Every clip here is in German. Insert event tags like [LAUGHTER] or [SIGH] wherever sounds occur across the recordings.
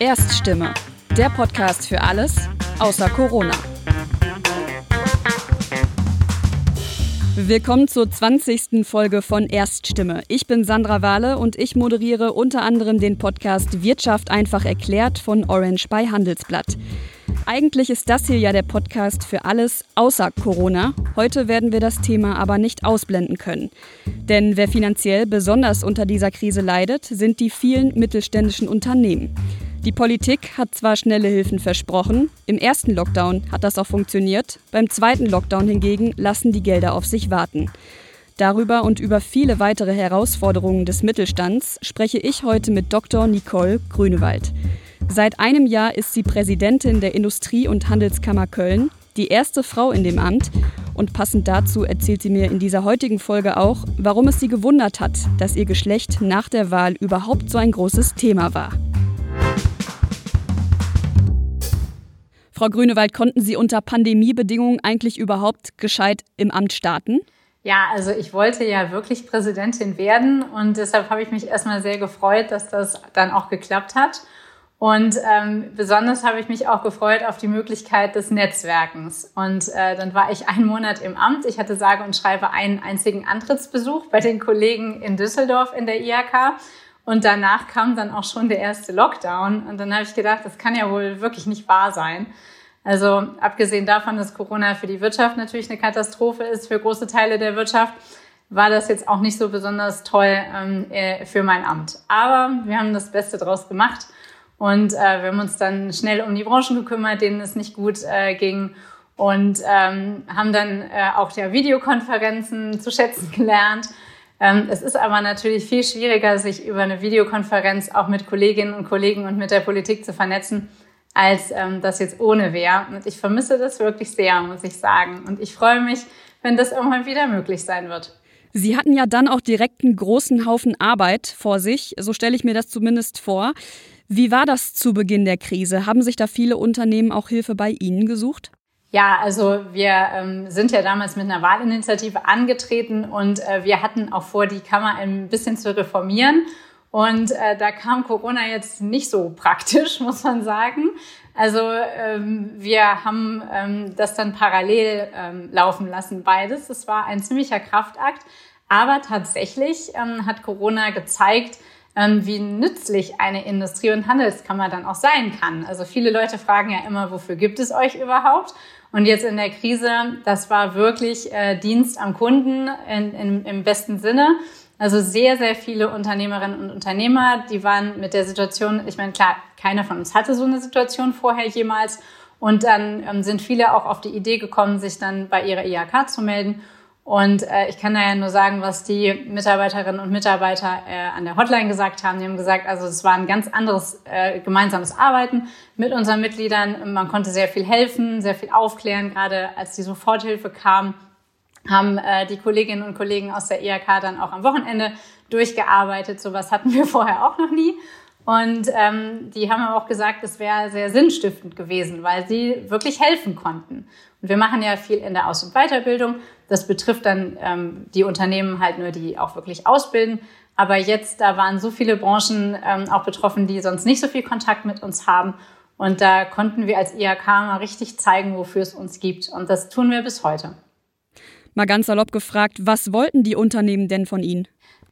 Erststimme, der Podcast für alles außer Corona. Willkommen zur 20. Folge von Erststimme. Ich bin Sandra Wahle und ich moderiere unter anderem den Podcast Wirtschaft einfach erklärt von Orange bei Handelsblatt. Eigentlich ist das hier ja der Podcast für alles außer Corona. Heute werden wir das Thema aber nicht ausblenden können. Denn wer finanziell besonders unter dieser Krise leidet, sind die vielen mittelständischen Unternehmen. Die Politik hat zwar schnelle Hilfen versprochen, im ersten Lockdown hat das auch funktioniert, beim zweiten Lockdown hingegen lassen die Gelder auf sich warten. Darüber und über viele weitere Herausforderungen des Mittelstands spreche ich heute mit Dr. Nicole Grünewald. Seit einem Jahr ist sie Präsidentin der Industrie- und Handelskammer Köln, die erste Frau in dem Amt. Und passend dazu erzählt sie mir in dieser heutigen Folge auch, warum es sie gewundert hat, dass ihr Geschlecht nach der Wahl überhaupt so ein großes Thema war. Frau Grünewald, konnten Sie unter Pandemiebedingungen eigentlich überhaupt gescheit im Amt starten? Ja, also ich wollte ja wirklich Präsidentin werden und deshalb habe ich mich erstmal sehr gefreut, dass das dann auch geklappt hat. Und ähm, besonders habe ich mich auch gefreut auf die Möglichkeit des Netzwerkens. Und äh, dann war ich einen Monat im Amt. Ich hatte sage und schreibe einen einzigen Antrittsbesuch bei den Kollegen in Düsseldorf in der IHK. Und danach kam dann auch schon der erste Lockdown. Und dann habe ich gedacht, das kann ja wohl wirklich nicht wahr sein. Also abgesehen davon, dass Corona für die Wirtschaft natürlich eine Katastrophe ist, für große Teile der Wirtschaft, war das jetzt auch nicht so besonders toll ähm, äh, für mein Amt. Aber wir haben das Beste draus gemacht und äh, wir haben uns dann schnell um die Branchen gekümmert, denen es nicht gut äh, ging und ähm, haben dann äh, auch ja Videokonferenzen zu schätzen gelernt. Ähm, es ist aber natürlich viel schwieriger, sich über eine Videokonferenz auch mit Kolleginnen und Kollegen und mit der Politik zu vernetzen, als ähm, das jetzt ohne wäre. Und ich vermisse das wirklich sehr, muss ich sagen. Und ich freue mich, wenn das irgendwann wieder möglich sein wird. Sie hatten ja dann auch direkt einen großen Haufen Arbeit vor sich, so stelle ich mir das zumindest vor. Wie war das zu Beginn der Krise? Haben sich da viele Unternehmen auch Hilfe bei Ihnen gesucht? Ja, also wir ähm, sind ja damals mit einer Wahlinitiative angetreten und äh, wir hatten auch vor, die Kammer ein bisschen zu reformieren. Und äh, da kam Corona jetzt nicht so praktisch, [LAUGHS] muss man sagen. Also ähm, wir haben ähm, das dann parallel ähm, laufen lassen, beides. Das war ein ziemlicher Kraftakt. Aber tatsächlich ähm, hat Corona gezeigt, wie nützlich eine Industrie- und Handelskammer dann auch sein kann. Also viele Leute fragen ja immer, wofür gibt es euch überhaupt? Und jetzt in der Krise, das war wirklich äh, Dienst am Kunden in, in, im besten Sinne. Also sehr, sehr viele Unternehmerinnen und Unternehmer, die waren mit der Situation, ich meine, klar, keiner von uns hatte so eine Situation vorher jemals. Und dann ähm, sind viele auch auf die Idee gekommen, sich dann bei ihrer IHK zu melden. Und äh, ich kann da ja nur sagen, was die Mitarbeiterinnen und Mitarbeiter äh, an der Hotline gesagt haben. Die haben gesagt, also es war ein ganz anderes äh, gemeinsames Arbeiten mit unseren Mitgliedern. Man konnte sehr viel helfen, sehr viel aufklären, gerade als die Soforthilfe kam haben äh, die Kolleginnen und Kollegen aus der IHK dann auch am Wochenende durchgearbeitet. Sowas hatten wir [LAUGHS] vorher auch noch nie. Und ähm, die haben auch gesagt, es wäre sehr sinnstiftend gewesen, weil sie wirklich helfen konnten. Und wir machen ja viel in der Aus- und Weiterbildung. Das betrifft dann ähm, die Unternehmen halt nur, die auch wirklich ausbilden. Aber jetzt, da waren so viele Branchen ähm, auch betroffen, die sonst nicht so viel Kontakt mit uns haben. Und da konnten wir als IHK mal richtig zeigen, wofür es uns gibt. Und das tun wir bis heute. Mal ganz salopp gefragt, was wollten die Unternehmen denn von Ihnen?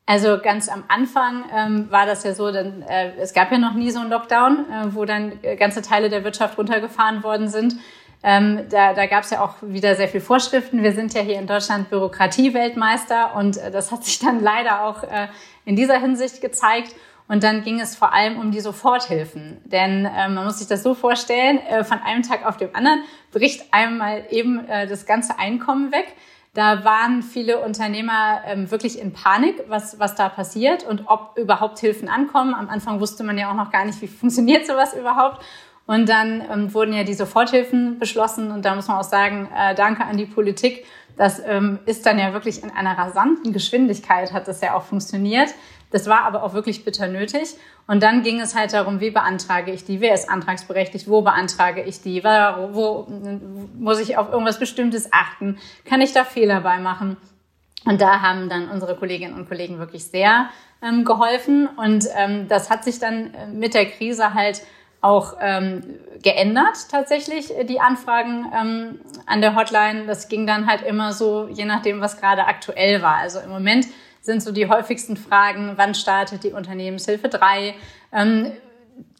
Also ganz am Anfang ähm, war das ja so, denn, äh, es gab ja noch nie so einen Lockdown, äh, wo dann äh, ganze Teile der Wirtschaft runtergefahren worden sind. Ähm, da da gab es ja auch wieder sehr viel Vorschriften. Wir sind ja hier in Deutschland Bürokratie-Weltmeister und äh, das hat sich dann leider auch äh, in dieser Hinsicht gezeigt. Und dann ging es vor allem um die Soforthilfen. Denn äh, man muss sich das so vorstellen, äh, von einem Tag auf den anderen bricht einmal eben äh, das ganze Einkommen weg. Da waren viele Unternehmer ähm, wirklich in Panik, was, was da passiert und ob überhaupt Hilfen ankommen. Am Anfang wusste man ja auch noch gar nicht, wie funktioniert sowas überhaupt. Und dann ähm, wurden ja die Soforthilfen beschlossen und da muss man auch sagen, äh, danke an die Politik. Das ähm, ist dann ja wirklich in einer rasanten Geschwindigkeit hat das ja auch funktioniert. Das war aber auch wirklich bitter nötig. Und dann ging es halt darum, wie beantrage ich die? Wer ist antragsberechtigt? Wo beantrage ich die? Wo, wo muss ich auf irgendwas Bestimmtes achten? Kann ich da Fehler bei machen? Und da haben dann unsere Kolleginnen und Kollegen wirklich sehr ähm, geholfen. Und ähm, das hat sich dann äh, mit der Krise halt auch ähm, geändert tatsächlich, äh, die Anfragen ähm, an der Hotline. Das ging dann halt immer so, je nachdem, was gerade aktuell war. Also im Moment sind so die häufigsten Fragen, wann startet die Unternehmenshilfe 3? Ähm,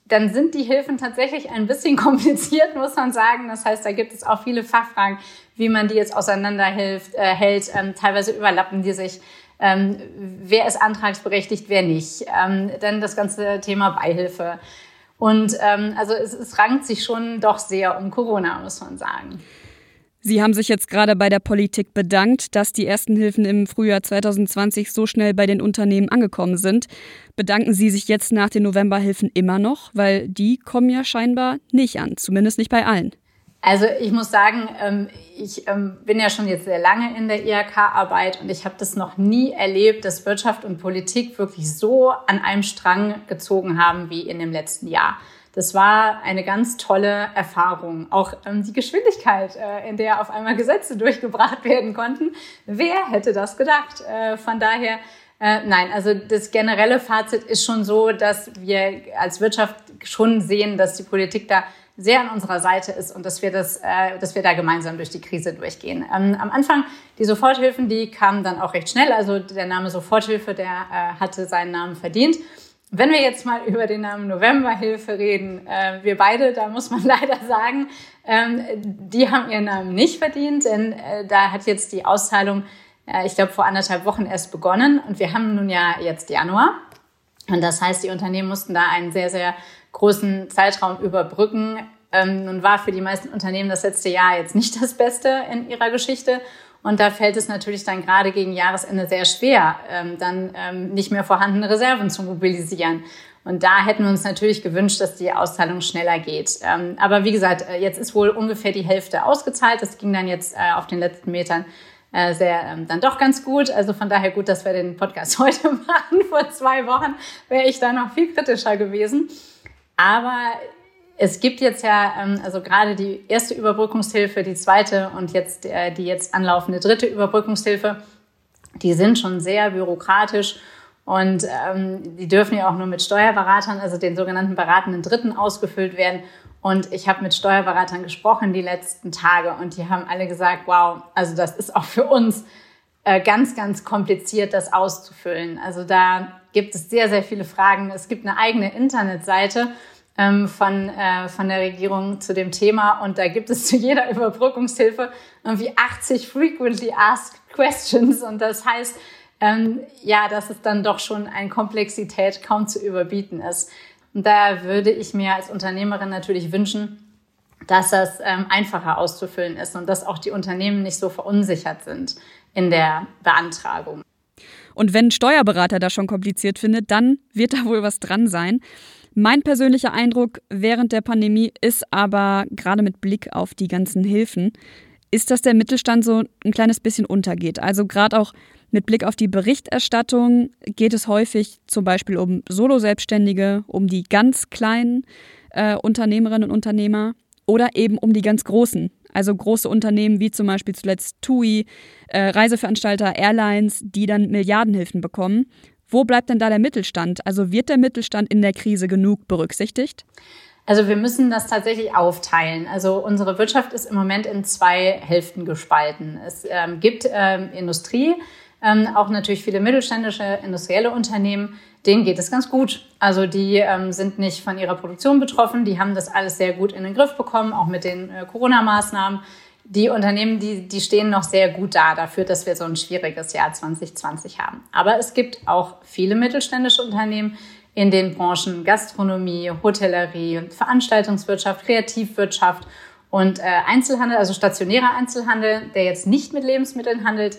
dann sind die Hilfen tatsächlich ein bisschen [LAUGHS] kompliziert, muss man sagen. Das heißt, da gibt es auch viele Fachfragen, wie man die jetzt auseinanderhält. Äh, hält. Ähm, teilweise überlappen die sich. Ähm, wer ist antragsberechtigt, wer nicht. Ähm, dann das ganze Thema Beihilfe. Und ähm, also es, es rankt sich schon doch sehr um Corona, muss man sagen. Sie haben sich jetzt gerade bei der Politik bedankt, dass die ersten Hilfen im Frühjahr 2020 so schnell bei den Unternehmen angekommen sind. Bedanken Sie sich jetzt nach den Novemberhilfen immer noch? Weil die kommen ja scheinbar nicht an, zumindest nicht bei allen. Also ich muss sagen, ähm, ich ähm, bin ja schon jetzt sehr lange in der IHK-Arbeit und ich habe das noch nie erlebt, dass Wirtschaft und Politik wirklich so an einem Strang gezogen haben wie in dem letzten Jahr. Das war eine ganz tolle Erfahrung. Auch ähm, die Geschwindigkeit, äh, in der auf einmal Gesetze [LAUGHS] durchgebracht werden konnten. Wer hätte das gedacht? Äh, von daher, äh, nein, also das generelle Fazit ist schon so, dass wir als Wirtschaft schon sehen, dass die Politik da sehr an unserer Seite ist und dass wir das, äh, dass wir da gemeinsam durch die Krise durchgehen. Ähm, am Anfang die Soforthilfen, die kamen dann auch recht schnell. Also der Name Soforthilfe, der äh, hatte seinen Namen verdient. Wenn wir jetzt mal [LAUGHS] über den Namen Novemberhilfe reden, äh, wir beide, da muss man [LAUGHS] leider sagen, ähm, die haben ihren Namen nicht verdient, denn äh, da hat jetzt die Auszahlung, äh, ich glaube, vor anderthalb Wochen erst begonnen und wir haben nun ja jetzt Januar. Und das heißt, die Unternehmen mussten da einen sehr, sehr großen Zeitraum überbrücken. Ähm, nun war für die meisten Unternehmen das letzte Jahr jetzt nicht das Beste in ihrer Geschichte. Und da fällt es natürlich dann gerade gegen Jahresende sehr schwer, ähm, dann ähm, nicht mehr vorhandene Reserven zu mobilisieren. Und da hätten wir uns natürlich gewünscht, dass die Auszahlung schneller geht. Aber wie gesagt, äh, jetzt ist wohl ungefähr die Hälfte ausgezahlt. Das ging dann jetzt äh, auf den letzten Metern äh, sehr ähm, dann doch ganz gut. Also von daher gut, dass wir den Podcast [LAUGHS] heute machen. Vor zwei Wochen wäre ich da noch viel kritischer gewesen. Aber es gibt jetzt ja, ähm, also gerade die erste Überbrückungshilfe, die zweite und jetzt äh, die jetzt anlaufende dritte Überbrückungshilfe, die sind schon sehr bürokratisch und ähm, die dürfen ja auch nur mit Steuerberatern, also den sogenannten beratenden Dritten, ausgefüllt werden. Und ich habe mit Steuerberatern gesprochen die letzten Tage und die haben alle gesagt, wow, also das ist auch für uns äh, ganz, ganz kompliziert, das auszufüllen. Also da gibt es sehr, sehr viele Fragen. Es gibt eine eigene Internetseite ähm, von, äh, von der Regierung zu dem Thema. Und da gibt es zu jeder Überbrückungshilfe irgendwie 80 frequently asked questions. Und das heißt, ähm, ja, dass es dann doch schon eine Komplexität kaum zu überbieten ist. Und da würde ich mir als Unternehmerin natürlich wünschen, dass das ähm, einfacher auszufüllen ist und dass auch die Unternehmen nicht so verunsichert sind in der Beantragung. Und wenn ein Steuerberater das schon kompliziert findet, dann wird da wohl was dran sein. Mein persönlicher Eindruck während der Pandemie ist aber, gerade mit Blick auf die ganzen Hilfen, ist, dass der Mittelstand so ein kleines bisschen untergeht. Also gerade auch mit Blick auf die Berichterstattung geht es häufig zum Beispiel um Solo-Selbstständige, um die ganz kleinen äh, Unternehmerinnen und Unternehmer oder eben um die ganz großen. Also große Unternehmen wie zum Beispiel zuletzt TUI, äh, Reiseveranstalter, Airlines, die dann Milliardenhilfen bekommen. Wo bleibt denn da der Mittelstand? Also wird der Mittelstand in der Krise genug berücksichtigt? Also wir müssen das tatsächlich aufteilen. Also unsere Wirtschaft ist im Moment in zwei Hälften gespalten. Es ähm, gibt ähm, Industrie, ähm, auch natürlich viele mittelständische industrielle Unternehmen, denen geht es ganz gut. Also die ähm, sind nicht von ihrer Produktion betroffen, die haben das alles sehr gut in den Griff bekommen, auch mit den äh, Corona-Maßnahmen die Unternehmen, die, die stehen noch sehr gut da dafür, dass wir so ein schwieriges Jahr 2020 haben. Aber es gibt auch viele mittelständische Unternehmen in den Branchen Gastronomie, Hotellerie, Veranstaltungswirtschaft, Kreativwirtschaft und äh, Einzelhandel, also stationärer Einzelhandel, der jetzt nicht mit Lebensmitteln handelt.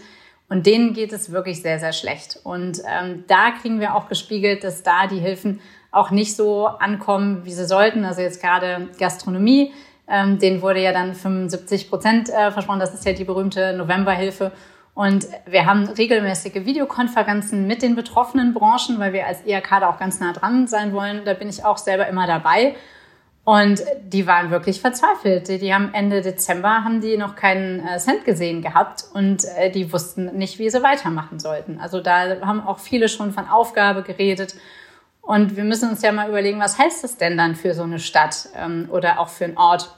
Und denen geht es wirklich sehr, sehr schlecht. Und ähm, da kriegen wir auch gespiegelt, dass da die Hilfen auch nicht so ankommen, wie sie sollten. Also jetzt gerade Gastronomie ähm, denen wurde ja dann 75 Prozent äh, versprochen. Das ist ja die berühmte Novemberhilfe. Und wir haben regelmäßige Videokonferenzen mit den betroffenen Branchen, weil wir als IHK da auch ganz nah dran sein wollen. Da bin ich auch selber immer dabei. Und die waren wirklich verzweifelt. Die haben Ende Dezember haben die noch keinen äh, Cent gesehen gehabt und äh, die wussten nicht, wie sie weitermachen sollten. Also da haben auch viele schon von Aufgabe geredet Und wir müssen uns ja mal überlegen, was heißt das denn dann für so eine Stadt ähm, oder auch für einen Ort,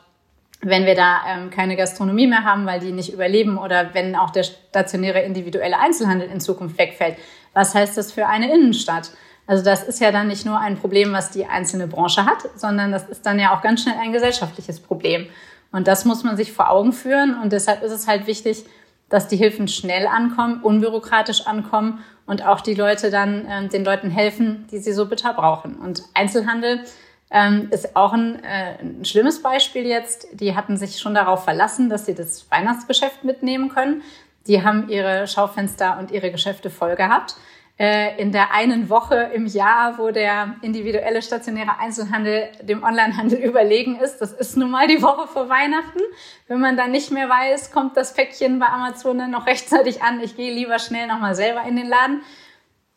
wenn wir da ähm, keine Gastronomie mehr haben, weil die nicht überleben oder wenn auch der stationäre individuelle Einzelhandel in Zukunft wegfällt. Was heißt das für eine Innenstadt? Also das ist ja dann nicht nur ein Problem, was die einzelne Branche hat, sondern das ist dann ja auch ganz schnell ein gesellschaftliches Problem. Und das muss man sich vor Augen führen. Und deshalb ist es halt wichtig, dass die Hilfen schnell ankommen, unbürokratisch ankommen und auch die Leute dann äh, den Leuten helfen, die sie so bitter brauchen. Und Einzelhandel ähm, ist auch ein, äh, ein schlimmes Beispiel jetzt. Die hatten sich schon darauf verlassen, dass sie das Weihnachtsgeschäft mitnehmen können. Die haben ihre Schaufenster und ihre Geschäfte voll gehabt. Äh, in der einen Woche im Jahr, wo der individuelle stationäre Einzelhandel dem Onlinehandel [LAUGHS] überlegen ist. Das ist nun mal die Woche vor Weihnachten. Wenn man dann nicht mehr weiß, kommt das Päckchen bei Amazon dann noch [LAUGHS] rechtzeitig an. Ich gehe lieber schnell nochmal selber in den Laden.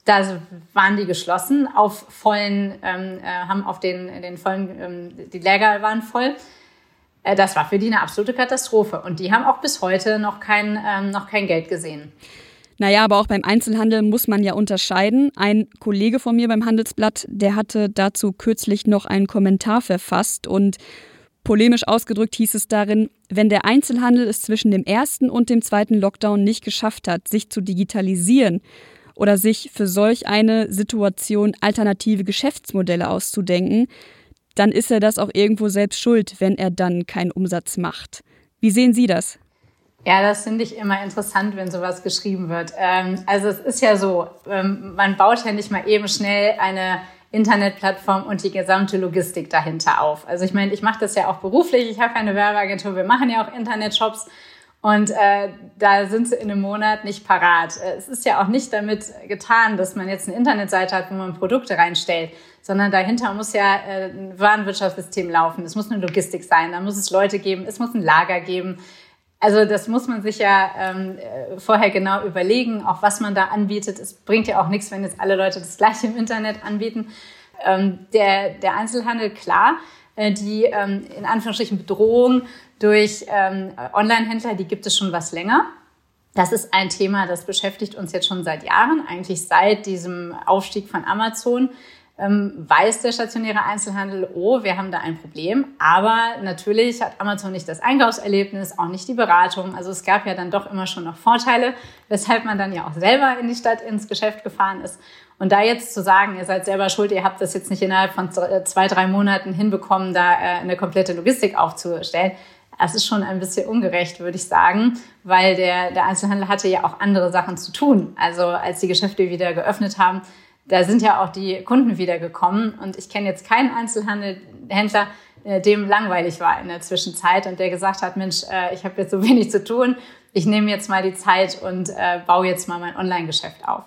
Da waren die geschlossen, auf vollen, ähm, äh, haben auf den, den vollen, ähm, die Läger waren voll. Äh, das war für die eine absolute Katastrophe. Und die haben auch bis heute noch kein, ähm, noch kein Geld gesehen. Naja, aber auch beim Einzelhandel muss man ja unterscheiden. Ein Kollege von mir beim Handelsblatt, der hatte dazu kürzlich noch einen Kommentar verfasst und polemisch ausgedrückt hieß es darin, wenn der Einzelhandel es zwischen dem ersten und dem zweiten Lockdown nicht geschafft hat, sich zu digitalisieren oder sich für solch eine Situation alternative Geschäftsmodelle auszudenken, dann ist er das auch irgendwo selbst schuld, wenn er dann keinen Umsatz macht. Wie sehen Sie das? Ja, das finde ich immer interessant, wenn sowas geschrieben wird. Ähm, also es ist ja so, ähm, man baut ja nicht mal eben schnell eine Internetplattform und die gesamte Logistik dahinter auf. Also ich meine, ich mache das ja auch beruflich. Ich habe eine Werbeagentur, wir machen ja auch Internetshops und äh, da sind sie in einem Monat nicht parat. Äh, es ist ja auch nicht damit getan, dass man jetzt eine Internetseite hat, wo man Produkte reinstellt, sondern dahinter muss ja äh, ein Warenwirtschaftssystem laufen. Es muss eine Logistik sein, da muss es Leute geben, es muss ein Lager geben. Also das muss man sich ja ähm, äh, vorher genau überlegen, auch was man da anbietet. Es bringt ja auch nichts, wenn jetzt alle Leute das gleiche im Internet anbieten. Ähm, der, der Einzelhandel, klar, äh, die ähm, in Anführungsstrichen Bedrohung durch ähm, Online-Händler, die gibt es schon was länger. Das ist ein Thema, das beschäftigt uns jetzt schon seit Jahren, eigentlich seit diesem Aufstieg von Amazon ähm, weiß der stationäre Einzelhandel, oh, wir haben da ein Problem. Aber natürlich hat Amazon nicht das Einkaufserlebnis, auch nicht die Beratung. Also es gab ja dann doch immer schon noch Vorteile, weshalb man dann ja auch selber in die Stadt ins Geschäft gefahren ist. Und da jetzt zu sagen, ihr seid selber schuld, ihr habt das jetzt nicht innerhalb von zwei, drei Monaten hinbekommen, da äh, eine komplette Logistik aufzustellen, das ist schon ein bisschen ungerecht, würde ich sagen, weil der, der Einzelhandel hatte ja auch andere Sachen zu tun. Also als die Geschäfte wieder geöffnet haben, da sind ja auch die Kunden wiedergekommen und ich kenne jetzt keinen Einzelhändler, äh, dem langweilig war in der Zwischenzeit und der gesagt hat, Mensch, äh, ich habe jetzt so wenig zu tun, ich nehme jetzt mal die Zeit und äh, baue jetzt mal mein Online-Geschäft auf.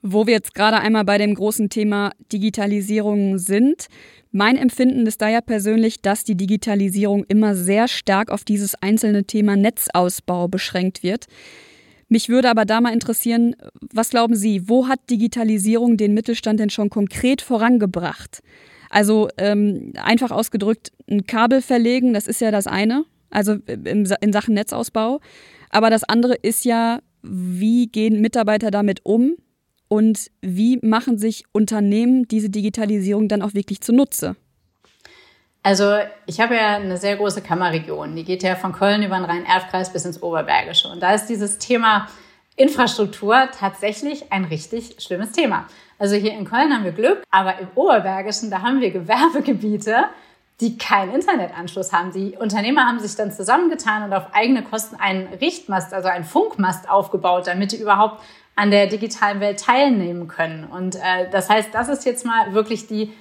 Wo wir jetzt gerade einmal bei dem großen Thema Digitalisierung sind, mein Empfinden ist da ja persönlich, dass die Digitalisierung immer sehr stark auf dieses einzelne Thema Netzausbau beschränkt wird. Mich würde aber da mal interessieren, was glauben Sie, wo hat Digitalisierung den Mittelstand denn schon konkret vorangebracht? Also ähm, einfach ausgedrückt, ein Kabel verlegen, das ist ja das eine, also in, in Sachen Netzausbau. Aber das andere ist ja, wie gehen Mitarbeiter damit um und wie machen sich Unternehmen diese Digitalisierung dann auch wirklich zunutze? Also ich habe ja eine sehr große Kammerregion. Die geht ja von Köln über den Rhein-Erft-Kreis bis ins Oberbergische. Und da ist dieses Thema Infrastruktur tatsächlich ein richtig schlimmes Thema. Also hier in Köln haben wir Glück, aber im Oberbergischen, da haben wir Gewerbegebiete, die keinen Internetanschluss haben. Die Unternehmer haben sich dann zusammengetan und auf eigene Kosten einen Richtmast, also einen Funkmast aufgebaut, damit die überhaupt an der digitalen Welt teilnehmen können. Und äh, das heißt, das ist jetzt mal wirklich die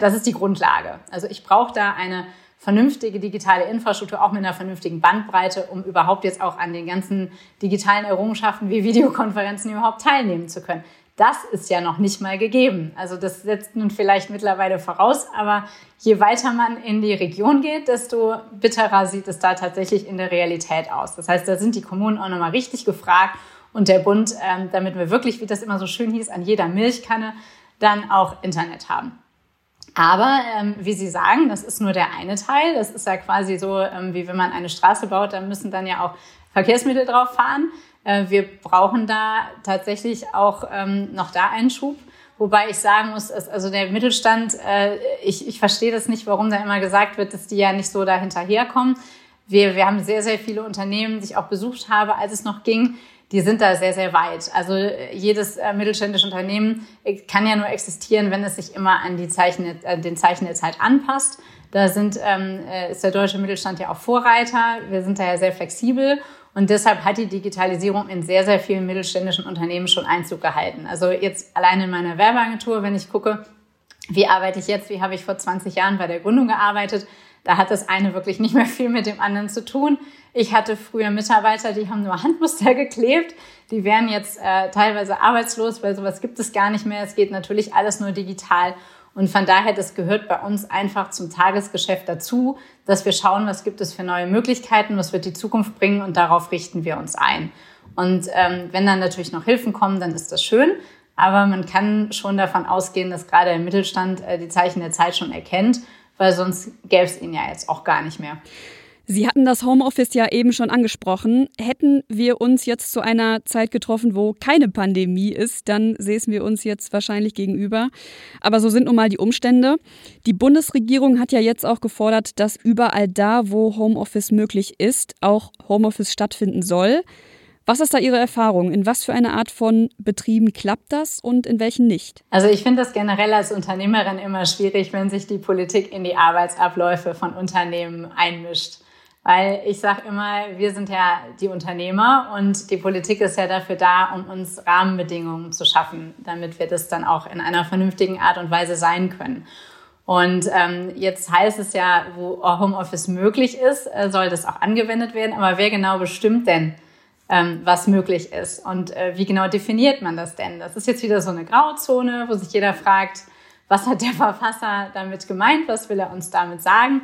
das ist die Grundlage. Also ich brauche da eine vernünftige digitale Infrastruktur, auch mit einer vernünftigen Bandbreite, um überhaupt jetzt auch an den ganzen digitalen Errungenschaften wie Videokonferenzen überhaupt teilnehmen zu können. Das ist ja noch nicht mal gegeben. Also das setzt nun vielleicht mittlerweile voraus, aber je weiter man in die Region geht, desto bitterer sieht es da tatsächlich in der Realität aus. Das heißt, da sind die Kommunen auch nochmal richtig gefragt und der Bund, ähm, damit wir wirklich, wie das immer so schön hieß, an jeder Milchkanne dann auch Internet haben. Aber ähm, wie Sie sagen, das ist nur der eine Teil. Das ist ja quasi so, ähm, wie wenn man eine Straße baut, dann müssen dann ja auch Verkehrsmittel drauf fahren. Äh, wir brauchen da tatsächlich auch ähm, noch da einen Schub. Wobei ich sagen muss, also der Mittelstand, äh, ich, ich verstehe das nicht, warum da immer gesagt wird, dass die ja nicht so da hinterherkommen. Wir, wir haben sehr, sehr viele Unternehmen, die ich auch besucht habe, als es noch ging, die sind da sehr, sehr weit. Also jedes äh, mittelständische Unternehmen äh, kann ja nur existieren, wenn es sich immer an die Zeichen, äh, den Zeichen der Zeit anpasst. Da sind, ähm, äh, ist der deutsche Mittelstand ja auch Vorreiter. Wir sind da ja sehr flexibel. Und deshalb hat die Digitalisierung in sehr, sehr vielen mittelständischen Unternehmen schon Einzug gehalten. Also jetzt allein in meiner Werbeagentur, wenn ich gucke, wie arbeite ich jetzt, wie habe ich vor 20 Jahren bei der Gründung gearbeitet, da hat das eine wirklich nicht mehr viel mit dem anderen zu tun. Ich hatte früher Mitarbeiter, die haben nur Handmuster [LAUGHS] geklebt. Die wären jetzt äh, teilweise arbeitslos, weil sowas gibt es gar nicht mehr. Es geht natürlich alles nur digital. Und von daher, das gehört bei uns einfach zum Tagesgeschäft dazu, dass wir schauen, was gibt es für neue Möglichkeiten, was wird die Zukunft bringen und darauf richten wir uns ein. Und ähm, wenn dann natürlich noch Hilfen kommen, dann ist das schön. Aber man kann schon davon ausgehen, dass gerade der Mittelstand äh, die Zeichen der Zeit schon erkennt, weil sonst gäbe es ihn ja jetzt auch gar nicht mehr. Sie hatten das Homeoffice ja eben schon angesprochen. Hätten wir uns jetzt zu einer Zeit getroffen, wo keine Pandemie ist, dann säßen wir uns jetzt wahrscheinlich gegenüber. Aber so sind nun mal die Umstände. Die Bundesregierung hat ja jetzt auch gefordert, dass überall da, wo Homeoffice möglich ist, auch Homeoffice stattfinden soll. Was ist da Ihre Erfahrung? In was für eine Art von Betrieben klappt das und in welchen nicht? Also ich finde das generell als Unternehmerin immer schwierig, wenn sich die Politik in die Arbeitsabläufe von Unternehmen einmischt. Weil ich sage immer, wir sind ja die Unternehmer und die Politik ist ja dafür da, um uns Rahmenbedingungen zu schaffen, damit wir das dann auch in einer vernünftigen Art und Weise sein können. Und ähm, jetzt heißt es ja, wo Homeoffice möglich ist, äh, soll das auch angewendet werden. Aber wer genau bestimmt denn, ähm, was möglich ist? Und äh, wie genau definiert man das denn? Das ist jetzt wieder so eine Grauzone, wo sich jeder fragt, was hat der Verfasser damit gemeint? Was will er uns damit sagen?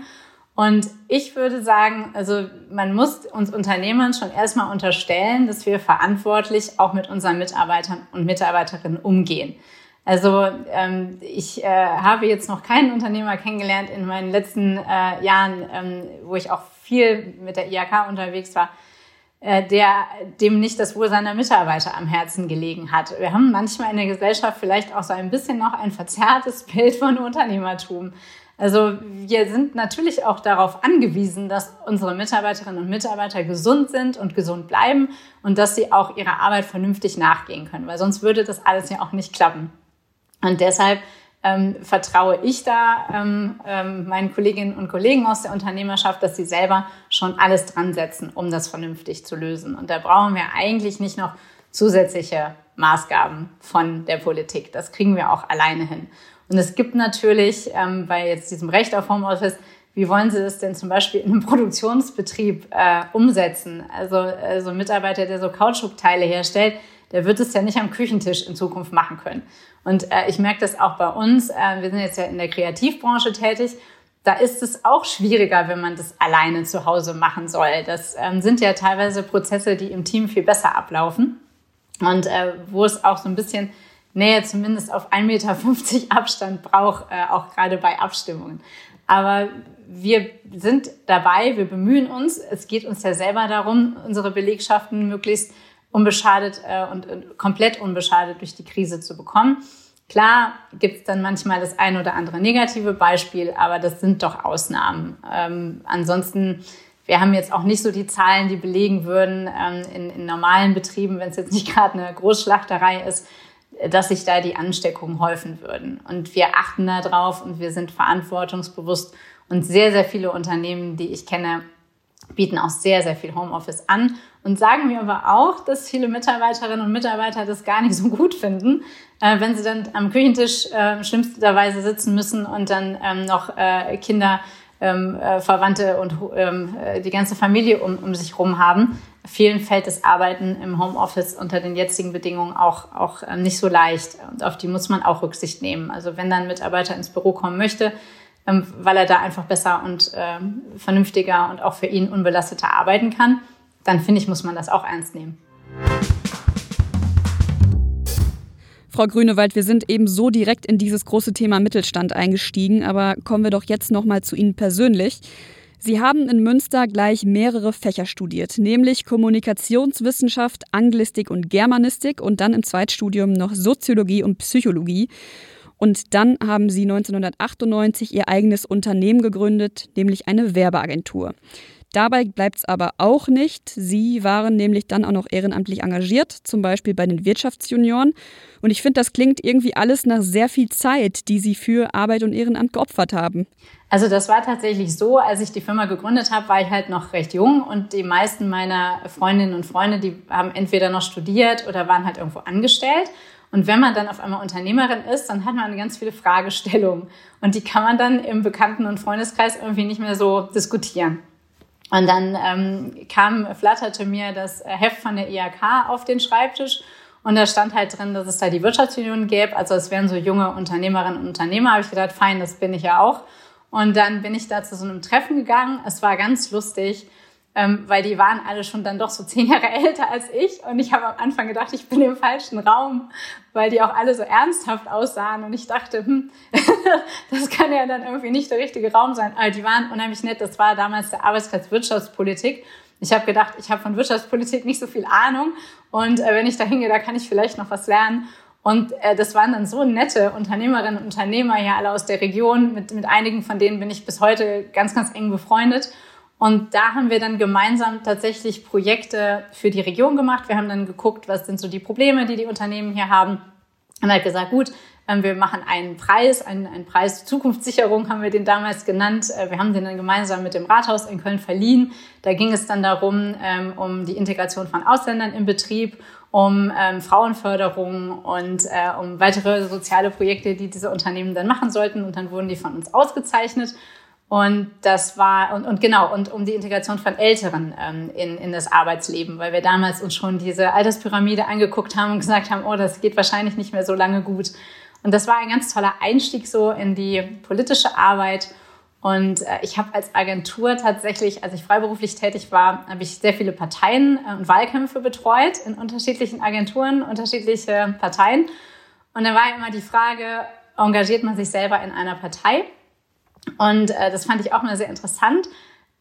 Und ich würde sagen, also man muss uns Unternehmern schon erstmal unterstellen, dass wir verantwortlich auch mit unseren Mitarbeitern und Mitarbeiterinnen umgehen. Also ähm, ich äh, habe jetzt noch keinen Unternehmer kennengelernt in meinen letzten äh, Jahren, ähm, wo ich auch viel mit der IHK unterwegs war, der dem nicht das Wohl seiner Mitarbeiter am Herzen gelegen hat. Wir haben manchmal in der Gesellschaft vielleicht auch so ein bisschen noch ein verzerrtes [LAUGHS] Bild von Unternehmertum. Also wir sind natürlich auch darauf angewiesen, dass unsere Mitarbeiterinnen und Mitarbeiter gesund sind und gesund bleiben und dass sie auch ihrer Arbeit vernünftig nachgehen können, weil sonst würde das alles ja auch nicht klappen. Und deshalb ähm, vertraue ich da ähm, ähm, meinen Kolleginnen und Kollegen aus der Unternehmerschaft, dass sie selber schon alles dran setzen, um das vernünftig zu lösen. Und da brauchen wir eigentlich nicht noch zusätzliche Maßgaben von der Politik. Das kriegen wir auch alleine hin. Und es gibt natürlich ähm, bei jetzt diesem Recht auf Homeoffice, wie wollen Sie das denn zum Beispiel in einem Produktionsbetrieb äh, umsetzen? Also so ein Mitarbeiter, der so Kautschukteile herstellt, der wird es ja nicht am Küchentisch in Zukunft machen können. Und äh, ich merke das auch bei uns. Äh, wir sind jetzt ja in der Kreativbranche tätig. Da ist es auch schwieriger, wenn man das alleine zu Hause machen soll. Das ähm, sind ja teilweise Prozesse, die im Team viel besser ablaufen und äh, wo es auch so ein bisschen Nähe zumindest auf 1,50 Meter Abstand braucht, äh, auch gerade bei Abstimmungen. Aber wir sind dabei, wir bemühen uns. Es geht uns ja selber darum, unsere Belegschaften möglichst unbeschadet äh, und, und komplett unbeschadet durch die Krise zu bekommen. Klar gibt es dann manchmal das ein oder andere negative Beispiel, aber das sind doch Ausnahmen. Ähm, ansonsten, wir haben jetzt auch nicht so die Zahlen, die belegen würden ähm, in, in normalen Betrieben, wenn es jetzt nicht [LAUGHS] gerade eine Großschlachterei ist, dass sich da die Ansteckungen häufen würden. Und wir achten da drauf und wir sind verantwortungsbewusst. Und sehr, sehr viele Unternehmen, die ich kenne, bieten auch sehr, sehr viel Homeoffice an und sagen mir aber auch, dass viele Mitarbeiterinnen und Mitarbeiter das gar nicht so gut finden, äh, wenn sie dann am Küchentisch äh, schlimmsterweise sitzen müssen und dann ähm, noch äh, Kinder, ähm, äh, Verwandte und ähm, äh, die ganze Familie um, um sich rum haben. Vielen fällt das Arbeiten im Homeoffice unter den jetzigen Bedingungen auch, auch äh, nicht so leicht. Und auf die muss man auch Rücksicht nehmen. Also wenn dann ein Mitarbeiter ins Büro kommen möchte, ähm, weil er da einfach besser und ähm, vernünftiger und auch für ihn unbelasteter arbeiten kann, dann finde ich, muss man das auch ernst nehmen. Frau Grünewald, wir sind eben so direkt in dieses große Thema Mittelstand eingestiegen, aber kommen wir doch jetzt noch mal zu Ihnen persönlich. Sie haben in Münster gleich mehrere Fächer studiert, nämlich Kommunikationswissenschaft, Anglistik und Germanistik und dann im Zweitstudium noch Soziologie und Psychologie. Und dann haben sie 1998 ihr eigenes Unternehmen gegründet, nämlich eine Werbeagentur. Dabei bleibt es aber auch nicht. Sie waren nämlich dann auch noch ehrenamtlich engagiert, zum Beispiel bei den Wirtschaftsjunioren. Und ich finde, das klingt irgendwie alles nach sehr viel Zeit, die Sie für Arbeit und Ehrenamt geopfert haben. Also das war tatsächlich so, als ich die Firma gegründet habe, war ich halt noch recht jung und die meisten meiner Freundinnen und Freunde, die haben entweder noch studiert oder waren halt irgendwo angestellt. Und wenn man dann auf einmal Unternehmerin ist, dann hat man ganz viele Fragestellungen und die kann man dann im Bekannten- und Freundeskreis irgendwie nicht mehr so diskutieren. Und dann ähm, kam, flatterte mir das Heft von der IHK auf den Schreibtisch und da stand halt drin, dass es da die Wirtschaftsunion gäbe. Also es wären so junge Unternehmerinnen und Unternehmer. Habe ich gedacht, fein, das bin ich ja auch. Und dann bin ich da zu so einem Treffen gegangen. Es war ganz lustig ähm, weil die waren alle schon dann doch so [LAUGHS] zehn Jahre älter als ich. Und ich habe am Anfang gedacht, ich bin im falschen Raum, weil die auch alle so ernsthaft aussahen. Und ich dachte, hm, [LAUGHS] das kann ja dann irgendwie nicht der richtige Raum sein. Aber die waren unheimlich nett. Das war damals der Arbeitskreis Wirtschaftspolitik. Ich habe gedacht, ich habe von Wirtschaftspolitik nicht so viel Ahnung. Und äh, wenn ich da hingehe, da kann ich vielleicht noch was lernen. Und äh, das waren dann so nette Unternehmerinnen und Unternehmer hier alle aus der Region. Mit, mit einigen von denen bin ich bis heute ganz, ganz eng befreundet. Und da haben wir dann gemeinsam tatsächlich Projekte für die Region gemacht. Wir haben dann geguckt, was sind so die Probleme, die die Unternehmen hier haben. Und halt gesagt, gut, ähm, wir machen einen Preis, einen, einen Preis Zukunftssicherung haben wir den damals genannt. Äh, wir haben den dann gemeinsam mit dem Rathaus in Köln verliehen. Da ging es dann darum, ähm, um die Integration von Ausländern im Betrieb, um ähm, Frauenförderung und äh, um weitere soziale Projekte, die diese Unternehmen dann machen sollten. Und dann wurden die von uns ausgezeichnet. Und das war, und, und genau, und um die Integration von Älteren ähm, in, in das Arbeitsleben, weil wir damals uns schon diese Alterspyramide angeguckt haben und gesagt haben, oh, das geht wahrscheinlich nicht mehr so lange gut. Und das war ein ganz toller Einstieg so in die politische Arbeit. Und äh, ich habe als Agentur tatsächlich, als ich freiberuflich tätig war, habe ich sehr viele Parteien äh, und Wahlkämpfe betreut in unterschiedlichen Agenturen, unterschiedliche Parteien. Und da war immer die Frage, engagiert man sich selber in einer Partei? Und äh, das fand ich auch mal sehr interessant.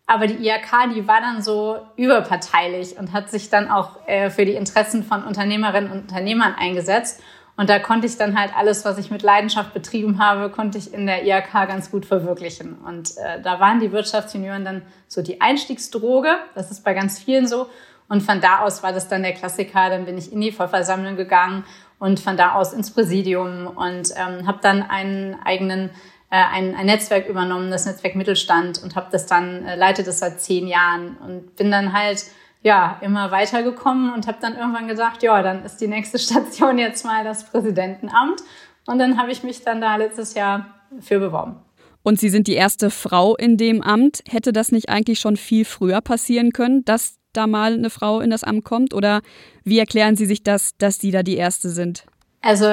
Aber die IHK, die war dann so überparteilich und hat sich dann auch äh, für die Interessen von Unternehmerinnen und Unternehmern eingesetzt. Und da konnte ich dann halt alles, was ich mit Leidenschaft betrieben habe, konnte ich in der IHK ganz gut verwirklichen. Und äh, da waren die Wirtschaftsjunioren dann so die Einstiegsdroge. Das ist bei ganz vielen so. Und von da aus war das dann der Klassiker. Dann bin ich in die Vollversammlung gegangen und von da aus ins Präsidium und ähm, habe dann einen eigenen ein, ein Netzwerk übernommen, das Netzwerk Mittelstand und habe das dann, äh, leite das seit zehn Jahren und bin dann halt ja immer weitergekommen und habe dann irgendwann gesagt, ja, dann ist die nächste [LAUGHS] Station jetzt mal das Präsidentenamt. Und dann habe ich mich dann da letztes Jahr für beworben. Und Sie sind die erste Frau in dem Amt. Hätte das nicht eigentlich schon viel früher passieren können, dass da mal eine Frau in das Amt kommt? Oder wie erklären Sie sich das, dass Sie da die Erste sind? Also